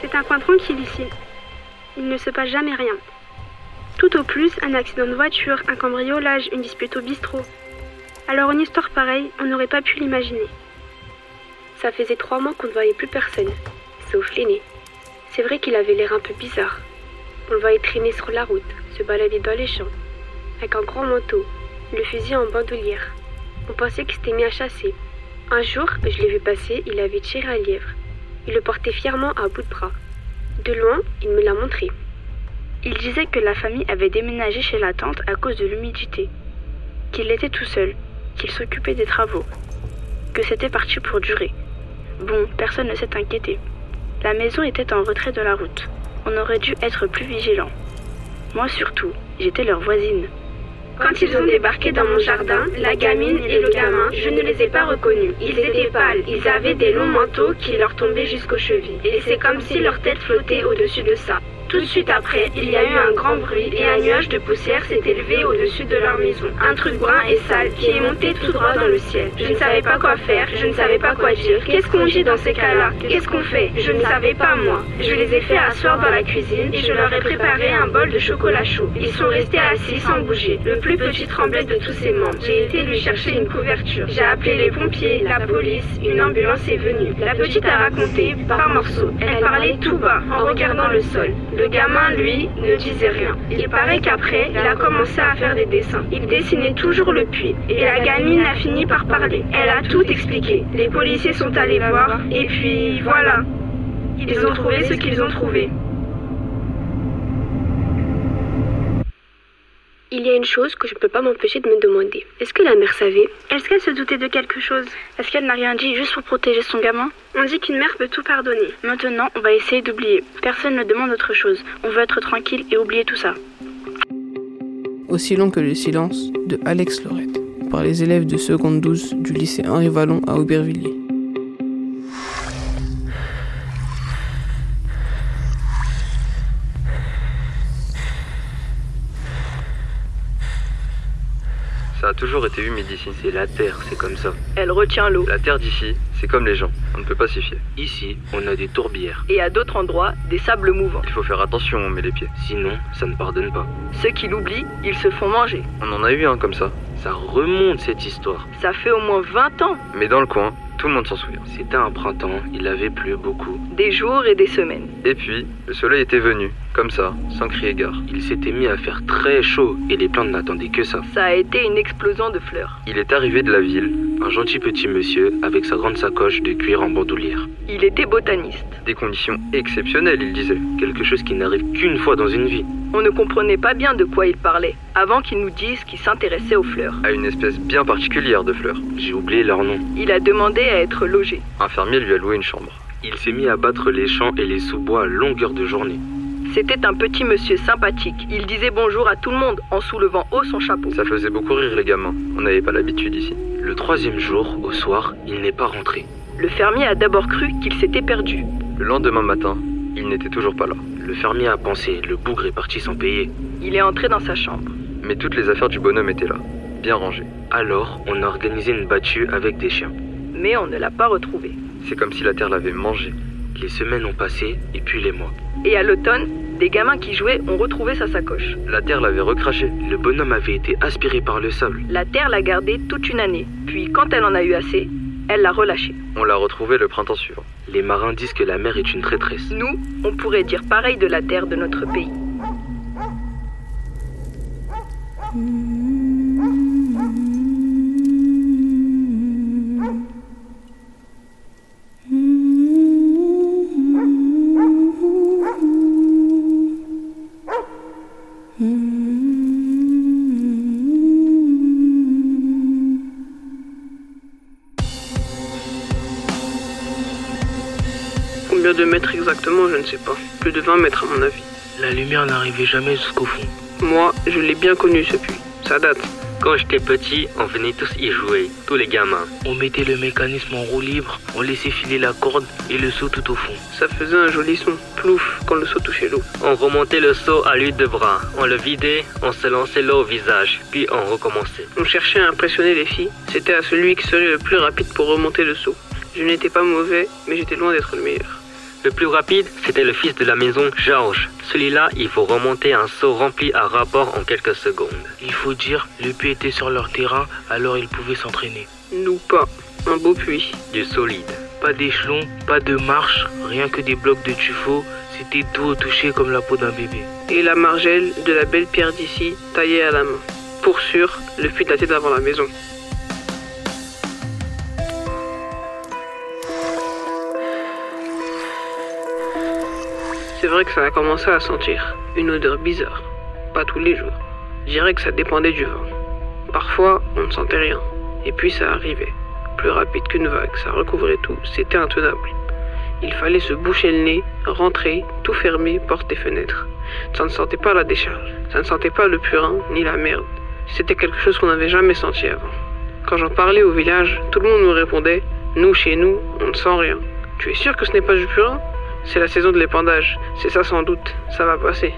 C'est un coin tranquille ici. Il ne se passe jamais rien. Tout au plus, un accident de voiture, un cambriolage, une dispute au bistrot. Alors une histoire pareille, on n'aurait pas pu l'imaginer. Ça faisait trois mois qu'on ne voyait plus personne, sauf l'aîné. C'est vrai qu'il avait l'air un peu bizarre. On le voyait traîner sur la route, se balader dans les champs, avec un grand manteau, le fusil en bandoulière. On pensait qu'il s'était mis à chasser. Un jour, je l'ai vu passer, il avait tiré un lièvre. Il le portait fièrement à bout de bras. De loin, il me l'a montré. Il disait que la famille avait déménagé chez la tante à cause de l'humidité, qu'il était tout seul, qu'il s'occupait des travaux, que c'était parti pour durer. Bon, personne ne s'est inquiété. La maison était en retrait de la route. On aurait dû être plus vigilant. Moi surtout, j'étais leur voisine. Quand ils ont débarqué dans mon jardin, la gamine et le gamin, je ne les ai pas reconnus. Ils étaient pâles, ils avaient des longs manteaux qui leur tombaient jusqu'aux chevilles. Et c'est comme si leur tête flottait au-dessus de ça. Tout de suite après, il y a eu un grand bruit et un nuage de poussière s'est élevé au-dessus de leur maison. Un truc brun et sale qui est monté tout droit dans le ciel. Je ne savais pas quoi faire, je ne savais pas quoi dire. Qu'est-ce qu'on dit dans ces cas-là? Qu'est-ce qu'on fait? Je ne savais pas moi. Je les ai fait asseoir dans la cuisine et je leur ai préparé un bol de chocolat chaud. Ils sont restés assis sans bouger. Le plus petit tremblait de tous ses membres. J'ai été lui chercher une couverture. J'ai appelé les pompiers, la police, une ambulance est venue. La petite a raconté par morceaux. Elle parlait tout bas en regardant le sol. Le gamin, lui, ne disait rien. Il paraît qu'après, il a commencé à faire des dessins. Il dessinait toujours le puits. Et la gamine a fini par parler. Elle a tout expliqué. Les policiers sont allés voir. Et puis, voilà. Ils ont trouvé ce qu'ils ont trouvé. Il y a une chose que je ne peux pas m'empêcher de me demander. Est-ce que la mère savait? Est-ce qu'elle se doutait de quelque chose? Est-ce qu'elle n'a rien dit juste pour protéger son gamin? On dit qu'une mère peut tout pardonner. Maintenant, on va essayer d'oublier. Personne ne demande autre chose. On veut être tranquille et oublier tout ça. Aussi long que le silence de Alex Lorette, par les élèves de seconde 12 du lycée Henri Vallon à Aubervilliers. Ça a toujours été humide ici. C'est la terre, c'est comme ça. Elle retient l'eau. La terre d'ici, c'est comme les gens. On ne peut pas s'y fier. Ici, on a des tourbières. Et à d'autres endroits, des sables mouvants. Il faut faire attention, on met les pieds. Sinon, ça ne pardonne pas. Ceux qui l'oublient, ils se font manger. On en a eu un comme ça. Ça remonte cette histoire. Ça fait au moins 20 ans. Mais dans le coin, tout le monde s'en souvient. C'était un printemps, il avait plu beaucoup. Des jours et des semaines. Et puis, le soleil était venu, comme ça, sans crier gare. Il s'était mis à faire très chaud et les plantes n'attendaient que ça. Ça a été une explosion de fleurs. Il est arrivé de la ville. Un gentil petit monsieur avec sa grande sacoche de cuir en bandoulière. Il était botaniste. Des conditions exceptionnelles, il disait. Quelque chose qui n'arrive qu'une fois dans une vie. On ne comprenait pas bien de quoi il parlait, avant qu'il nous dise qu'il s'intéressait aux fleurs. À une espèce bien particulière de fleurs. J'ai oublié leur nom. Il a demandé à être logé. Un fermier lui a loué une chambre. Il s'est mis à battre les champs et les sous-bois à longueur de journée. C'était un petit monsieur sympathique. Il disait bonjour à tout le monde en soulevant haut son chapeau. Ça faisait beaucoup rire les gamins. On n'avait pas l'habitude ici. Le troisième jour, au soir, il n'est pas rentré. Le fermier a d'abord cru qu'il s'était perdu. Le lendemain matin, il n'était toujours pas là. Le fermier a pensé, le bougre est parti sans payer. Il est entré dans sa chambre. Mais toutes les affaires du bonhomme étaient là, bien rangées. Alors, on a organisé une battue avec des chiens. Mais on ne l'a pas retrouvé. C'est comme si la terre l'avait mangé. Les semaines ont passé, et puis les mois. Et à l'automne, des gamins qui jouaient ont retrouvé sa sacoche. La terre l'avait recraché. Le bonhomme avait été aspiré par le sable. La terre l'a gardé toute une année. Puis, quand elle en a eu assez, elle l'a relâché. On l'a retrouvé le printemps suivant. Les marins disent que la mer est une traîtresse. Nous, on pourrait dire pareil de la terre de notre pays. Combien de mètres exactement, je ne sais pas. Plus de 20 mètres à mon avis. La lumière n'arrivait jamais jusqu'au fond. Moi, je l'ai bien connu ce puits. Ça date. Quand j'étais petit, on venait tous y jouer, tous les gamins. On mettait le mécanisme en roue libre, on laissait filer la corde et le seau tout au fond. Ça faisait un joli son, plouf, quand le seau touchait l'eau. On remontait le seau à l'huile de bras, on le vidait, on se lançait l'eau au visage, puis on recommençait. On cherchait à impressionner les filles. C'était à celui qui serait le plus rapide pour remonter le seau. Je n'étais pas mauvais, mais j'étais loin d'être le meilleur. Le plus rapide, c'était le fils de la maison, Georges. Celui-là, il faut remonter un seau rempli à rapport en quelques secondes. Il faut dire, le puits était sur leur terrain, alors ils pouvaient s'entraîner. Nous pas. Un beau puits. Du solide. Pas d'échelon, pas de marche, rien que des blocs de tuffeau. C'était tout au toucher comme la peau d'un bébé. Et la margelle de la belle pierre d'ici, taillée à la main. Pour sûr, le puits datait d'avant la maison. C'est vrai que ça a commencé à sentir. Une odeur bizarre. Pas tous les jours. Je dirais que ça dépendait du vent. Parfois, on ne sentait rien. Et puis ça arrivait. Plus rapide qu'une vague, ça recouvrait tout. C'était intenable. Il fallait se boucher le nez, rentrer, tout fermer, portes et fenêtres. Ça ne sentait pas la décharge. Ça ne sentait pas le purin, ni la merde. C'était quelque chose qu'on n'avait jamais senti avant. Quand j'en parlais au village, tout le monde me répondait Nous, chez nous, on ne sent rien. Tu es sûr que ce n'est pas du purin? C'est la saison de l'épandage, c'est ça sans doute, ça va passer.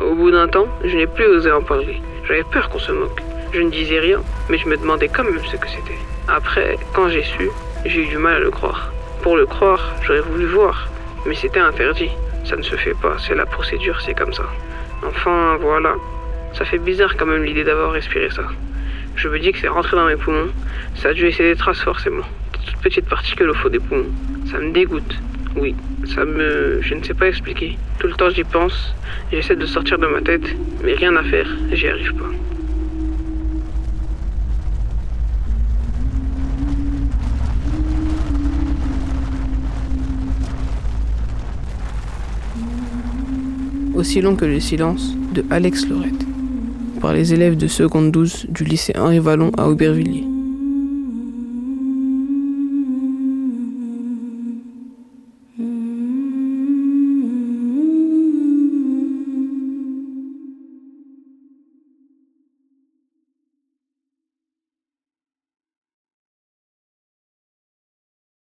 Au bout d'un temps, je n'ai plus osé en parler. J'avais peur qu'on se moque. Je ne disais rien, mais je me demandais quand même ce que c'était. Après, quand j'ai su, j'ai eu du mal à le croire. Pour le croire, j'aurais voulu voir, mais c'était interdit. Ça ne se fait pas, c'est la procédure, c'est comme ça. Enfin, voilà. Ça fait bizarre quand même l'idée d'avoir respiré ça. Je me dis que c'est rentré dans mes poumons. Ça a dû laisser des traces forcément. Des toutes petites particules au fond des poumons. Ça me dégoûte. Oui, ça me... Je ne sais pas expliquer. Tout le temps j'y pense, j'essaie de sortir de ma tête, mais rien à faire, j'y arrive pas. Aussi long que le silence de Alex Lorette, par les élèves de seconde 12 du lycée Henri Vallon à Aubervilliers.